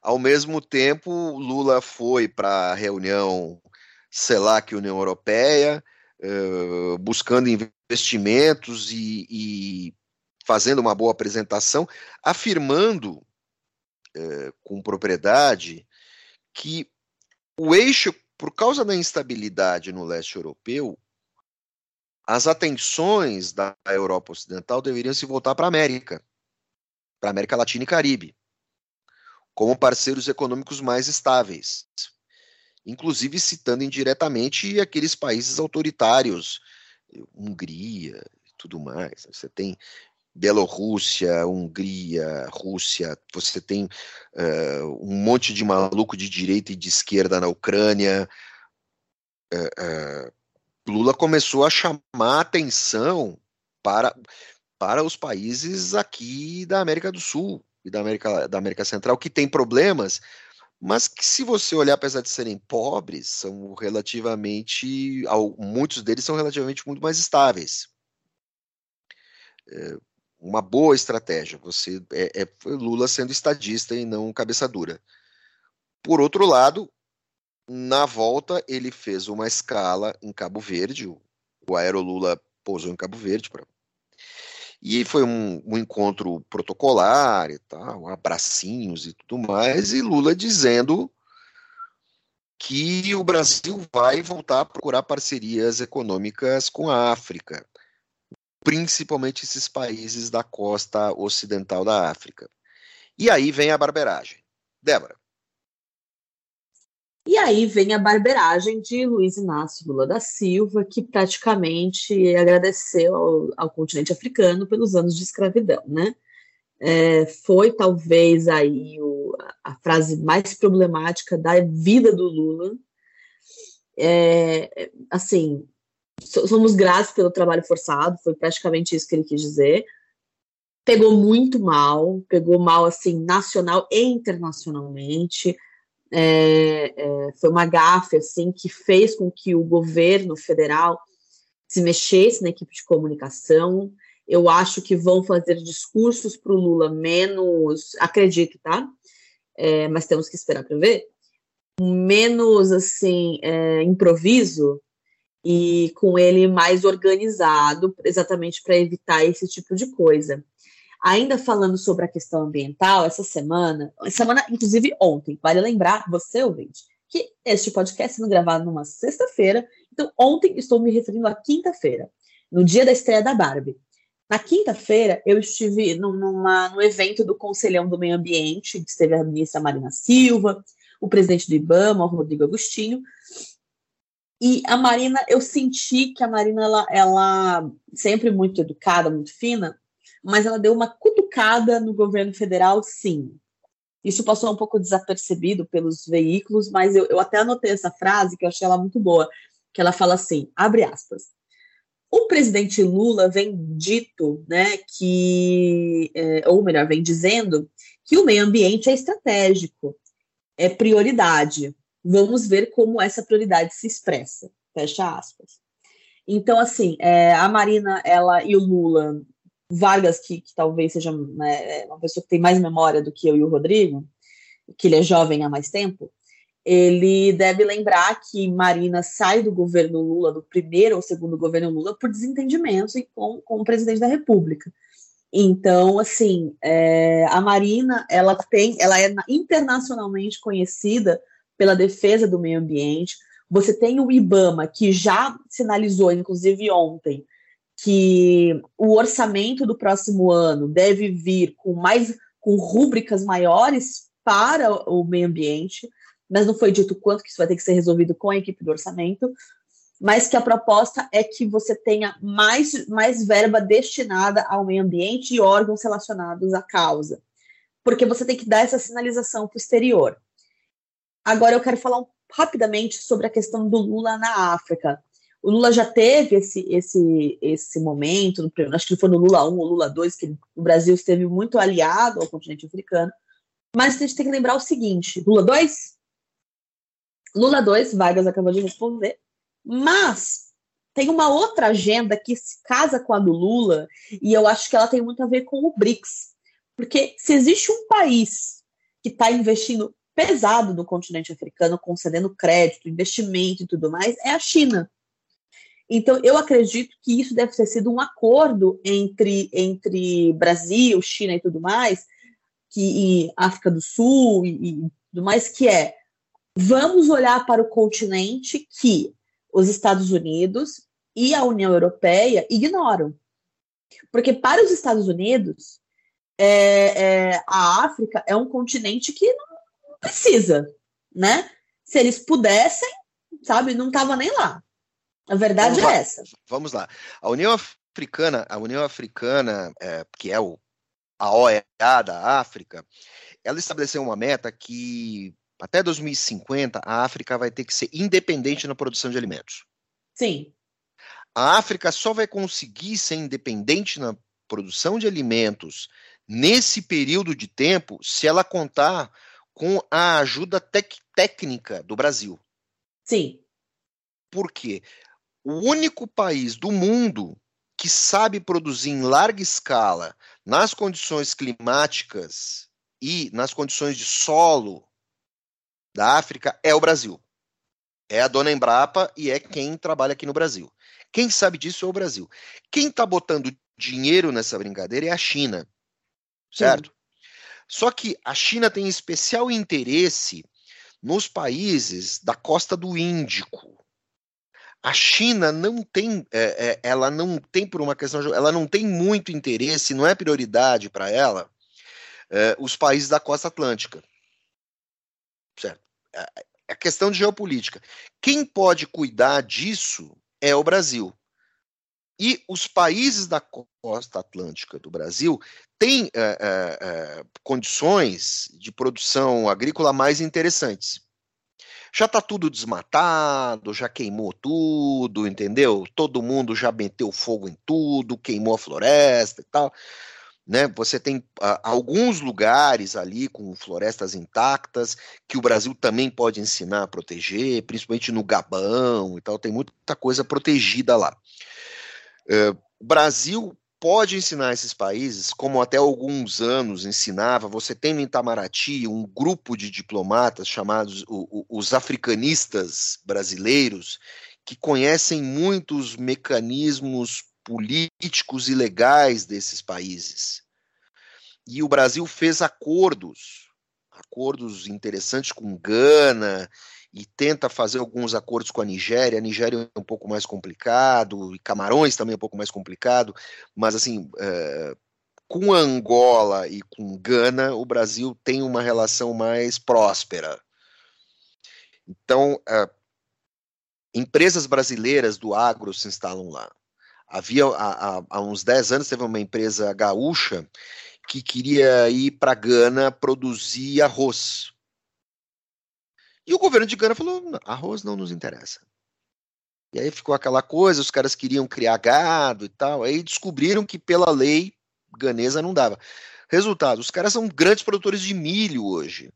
Ao mesmo tempo, Lula foi para a reunião CELAC União Europeia, uh, buscando investimentos e, e, fazendo uma boa apresentação, afirmando uh, com propriedade que o eixo, por causa da instabilidade no leste europeu, as atenções da Europa Ocidental deveriam se voltar para a América, para a América Latina e Caribe, como parceiros econômicos mais estáveis, inclusive citando indiretamente aqueles países autoritários, Hungria e tudo mais. Você tem Bielorrússia, Hungria, Rússia, você tem uh, um monte de maluco de direita e de esquerda na Ucrânia. Uh, uh, Lula começou a chamar atenção para, para os países aqui da América do Sul e da América, da América Central que têm problemas, mas que se você olhar, apesar de serem pobres, são relativamente, muitos deles são relativamente muito mais estáveis. É, uma boa estratégia. Você é, é Lula sendo estadista e não cabeça dura. Por outro lado, na volta ele fez uma escala em Cabo Verde. O, Aero Lula pousou em Cabo Verde para e foi um, um, encontro protocolar e tal, abracinhos e tudo mais, e Lula dizendo que o Brasil vai voltar a procurar parcerias econômicas com a África principalmente esses países da costa ocidental da África. E aí vem a barberagem. Débora. E aí vem a barberagem de Luiz Inácio Lula da Silva, que praticamente agradeceu ao, ao continente africano pelos anos de escravidão, né? É, foi talvez aí o, a frase mais problemática da vida do Lula. É, assim, somos gratos pelo trabalho forçado, foi praticamente isso que ele quis dizer. Pegou muito mal, pegou mal assim, nacional e internacionalmente. É, é, foi uma gafe assim que fez com que o governo federal se mexesse na equipe de comunicação. Eu acho que vão fazer discursos para o Lula menos, acredito, tá? É, mas temos que esperar para ver. Menos assim, é, improviso e com ele mais organizado, exatamente para evitar esse tipo de coisa. Ainda falando sobre a questão ambiental, essa semana, semana, inclusive ontem, vale lembrar, você ouvinte, que este podcast sendo gravado numa sexta-feira, então ontem estou me referindo à quinta-feira, no dia da estreia da Barbie. Na quinta-feira, eu estive numa, no evento do Conselhão do Meio Ambiente, que esteve a ministra Marina Silva, o presidente do IBAMA, o Rodrigo Agostinho, e a Marina, eu senti que a Marina, ela, ela sempre muito educada, muito fina, mas ela deu uma cutucada no governo federal, sim. Isso passou um pouco desapercebido pelos veículos, mas eu, eu até anotei essa frase, que eu achei ela muito boa, que ela fala assim, abre aspas, o presidente Lula vem dito, né, que, é, ou melhor, vem dizendo que o meio ambiente é estratégico, é prioridade. Vamos ver como essa prioridade se expressa. Fecha aspas. Então, assim, é, a Marina, ela e o Lula, Vargas, que, que talvez seja né, é uma pessoa que tem mais memória do que eu e o Rodrigo, que ele é jovem há mais tempo, ele deve lembrar que Marina sai do governo Lula, do primeiro ou segundo governo Lula, por desentendimentos com, com o presidente da República. Então, assim, é, a Marina, ela tem, ela é internacionalmente conhecida pela defesa do meio ambiente. Você tem o IBAMA, que já sinalizou, inclusive ontem, que o orçamento do próximo ano deve vir com mais com rúbricas maiores para o meio ambiente, mas não foi dito quanto que isso vai ter que ser resolvido com a equipe do orçamento, mas que a proposta é que você tenha mais, mais verba destinada ao meio ambiente e órgãos relacionados à causa, porque você tem que dar essa sinalização para o exterior. Agora eu quero falar rapidamente sobre a questão do Lula na África. O Lula já teve esse, esse, esse momento, acho que foi no Lula 1 ou Lula 2, que o Brasil esteve muito aliado ao continente africano. Mas a gente tem que lembrar o seguinte: Lula 2? Lula 2, Vargas acabou de responder. Mas tem uma outra agenda que se casa com a do Lula, e eu acho que ela tem muito a ver com o BRICS. Porque se existe um país que está investindo pesado no continente africano, concedendo crédito, investimento e tudo mais, é a China. Então, eu acredito que isso deve ter sido um acordo entre, entre Brasil, China e tudo mais, que, e África do Sul e, e tudo mais, que é vamos olhar para o continente que os Estados Unidos e a União Europeia ignoram. Porque para os Estados Unidos, é, é, a África é um continente que não precisa, né? Se eles pudessem, sabe, não estava nem lá. A verdade é essa. Vamos lá. A União Africana, a União Africana, é, que é o, a OEA da África, ela estabeleceu uma meta que até 2050 a África vai ter que ser independente na produção de alimentos. Sim, A África só vai conseguir ser independente na produção de alimentos nesse período de tempo se ela contar com a ajuda tec- técnica do Brasil. sim, Por quê? O único país do mundo que sabe produzir em larga escala, nas condições climáticas e nas condições de solo da África, é o Brasil. É a dona Embrapa e é quem trabalha aqui no Brasil. Quem sabe disso é o Brasil. Quem está botando dinheiro nessa brincadeira é a China. Certo? Só que a China tem especial interesse nos países da costa do Índico. A China não tem, é, é, ela não tem por uma questão, ela não tem muito interesse, não é prioridade para ela é, os países da costa atlântica. Certo? É, é questão de geopolítica. Quem pode cuidar disso é o Brasil. E os países da costa atlântica do Brasil têm é, é, é, condições de produção agrícola mais interessantes. Já está tudo desmatado, já queimou tudo, entendeu? Todo mundo já meteu fogo em tudo, queimou a floresta e tal. Né? Você tem ah, alguns lugares ali com florestas intactas que o Brasil também pode ensinar a proteger, principalmente no Gabão e tal, tem muita coisa protegida lá. Uh, Brasil pode ensinar esses países, como até alguns anos ensinava. Você tem no Itamaraty um grupo de diplomatas chamados o, o, os africanistas brasileiros, que conhecem muitos mecanismos políticos e legais desses países. E o Brasil fez acordos, acordos interessantes com Gana, e tenta fazer alguns acordos com a Nigéria. A Nigéria é um pouco mais complicado, e Camarões também é um pouco mais complicado, mas assim, é, com Angola e com Gana, o Brasil tem uma relação mais próspera. Então, é, empresas brasileiras do agro se instalam lá. Havia, há, há, uns 10 anos, teve uma empresa gaúcha que queria ir para Gana produzir arroz. E o governo de Gana falou: arroz não nos interessa. E aí ficou aquela coisa, os caras queriam criar gado e tal. Aí descobriram que pela lei ganesa não dava. Resultado: os caras são grandes produtores de milho hoje.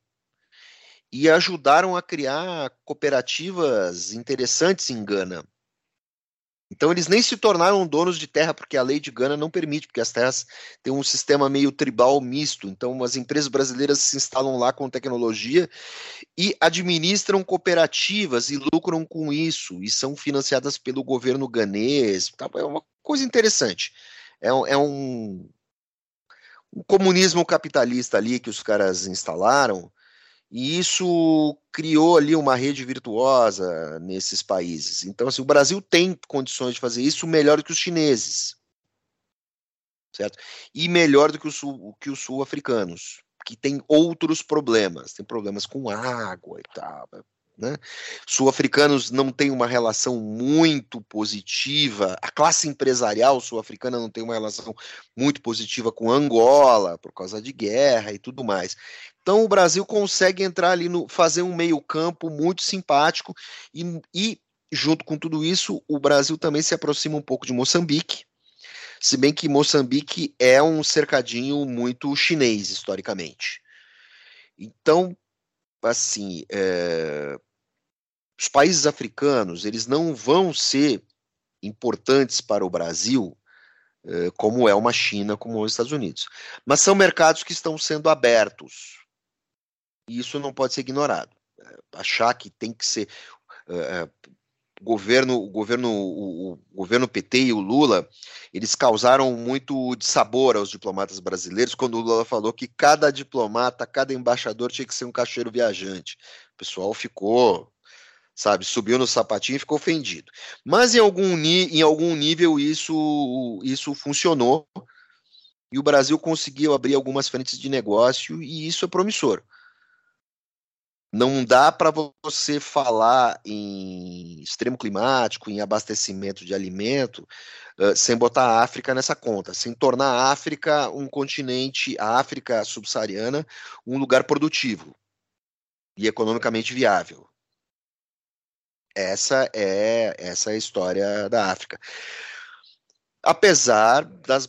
E ajudaram a criar cooperativas interessantes em Gana. Então eles nem se tornaram donos de terra, porque a lei de Gana não permite, porque as terras têm um sistema meio tribal misto. Então as empresas brasileiras se instalam lá com tecnologia e administram cooperativas e lucram com isso, e são financiadas pelo governo ganês. Tá? É uma coisa interessante. É, é um, um comunismo capitalista ali que os caras instalaram, e isso criou ali uma rede virtuosa nesses países. Então, assim, o Brasil tem condições de fazer isso melhor que os chineses, certo? E melhor do que, sul, que os sul-africanos, que tem outros problemas, tem problemas com água e tal. Né? Sul-africanos não têm uma relação muito positiva, a classe empresarial sul-africana não tem uma relação muito positiva com Angola, por causa de guerra e tudo mais. Então o Brasil consegue entrar ali no fazer um meio-campo muito simpático e, e, junto com tudo isso, o Brasil também se aproxima um pouco de Moçambique, se bem que Moçambique é um cercadinho muito chinês historicamente. Então, assim, é, os países africanos eles não vão ser importantes para o Brasil é, como é uma China, como os Estados Unidos, mas são mercados que estão sendo abertos e isso não pode ser ignorado. Achar que tem que ser. Uh, governo, o governo, o, o, governo PT e o Lula, eles causaram muito dissabor aos diplomatas brasileiros quando o Lula falou que cada diplomata, cada embaixador tinha que ser um caixeiro viajante. O pessoal ficou, sabe, subiu no sapatinho e ficou ofendido. Mas em algum, em algum nível isso, isso funcionou e o Brasil conseguiu abrir algumas frentes de negócio e isso é promissor. Não dá para você falar em extremo climático, em abastecimento de alimento, sem botar a África nessa conta, sem tornar a África um continente, a África subsaariana, um lugar produtivo e economicamente viável. Essa é essa é a história da África. Apesar das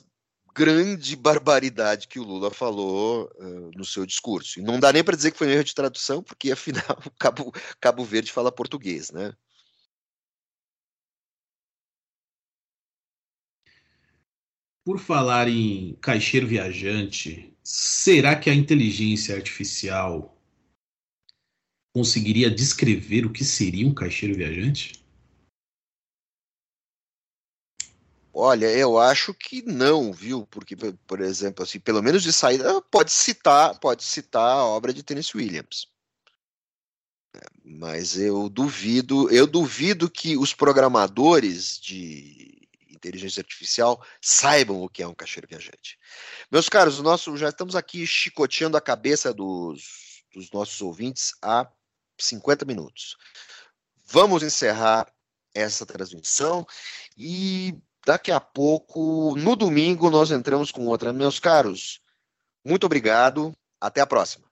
grande barbaridade que o Lula falou uh, no seu discurso. E não dá nem para dizer que foi um erro de tradução, porque afinal Cabo, Cabo Verde fala português, né? Por falar em caixeiro viajante, será que a inteligência artificial conseguiria descrever o que seria um caixeiro viajante? Olha, eu acho que não, viu? Porque, por exemplo, assim, pelo menos de saída, pode citar, pode citar a obra de Tennessee Williams. Mas eu duvido, eu duvido que os programadores de inteligência artificial saibam o que é um caixeiro viajante. Meus caros, nosso, já estamos aqui chicoteando a cabeça dos, dos nossos ouvintes há 50 minutos. Vamos encerrar essa transmissão e Daqui a pouco, no domingo, nós entramos com outra. Meus caros, muito obrigado. Até a próxima.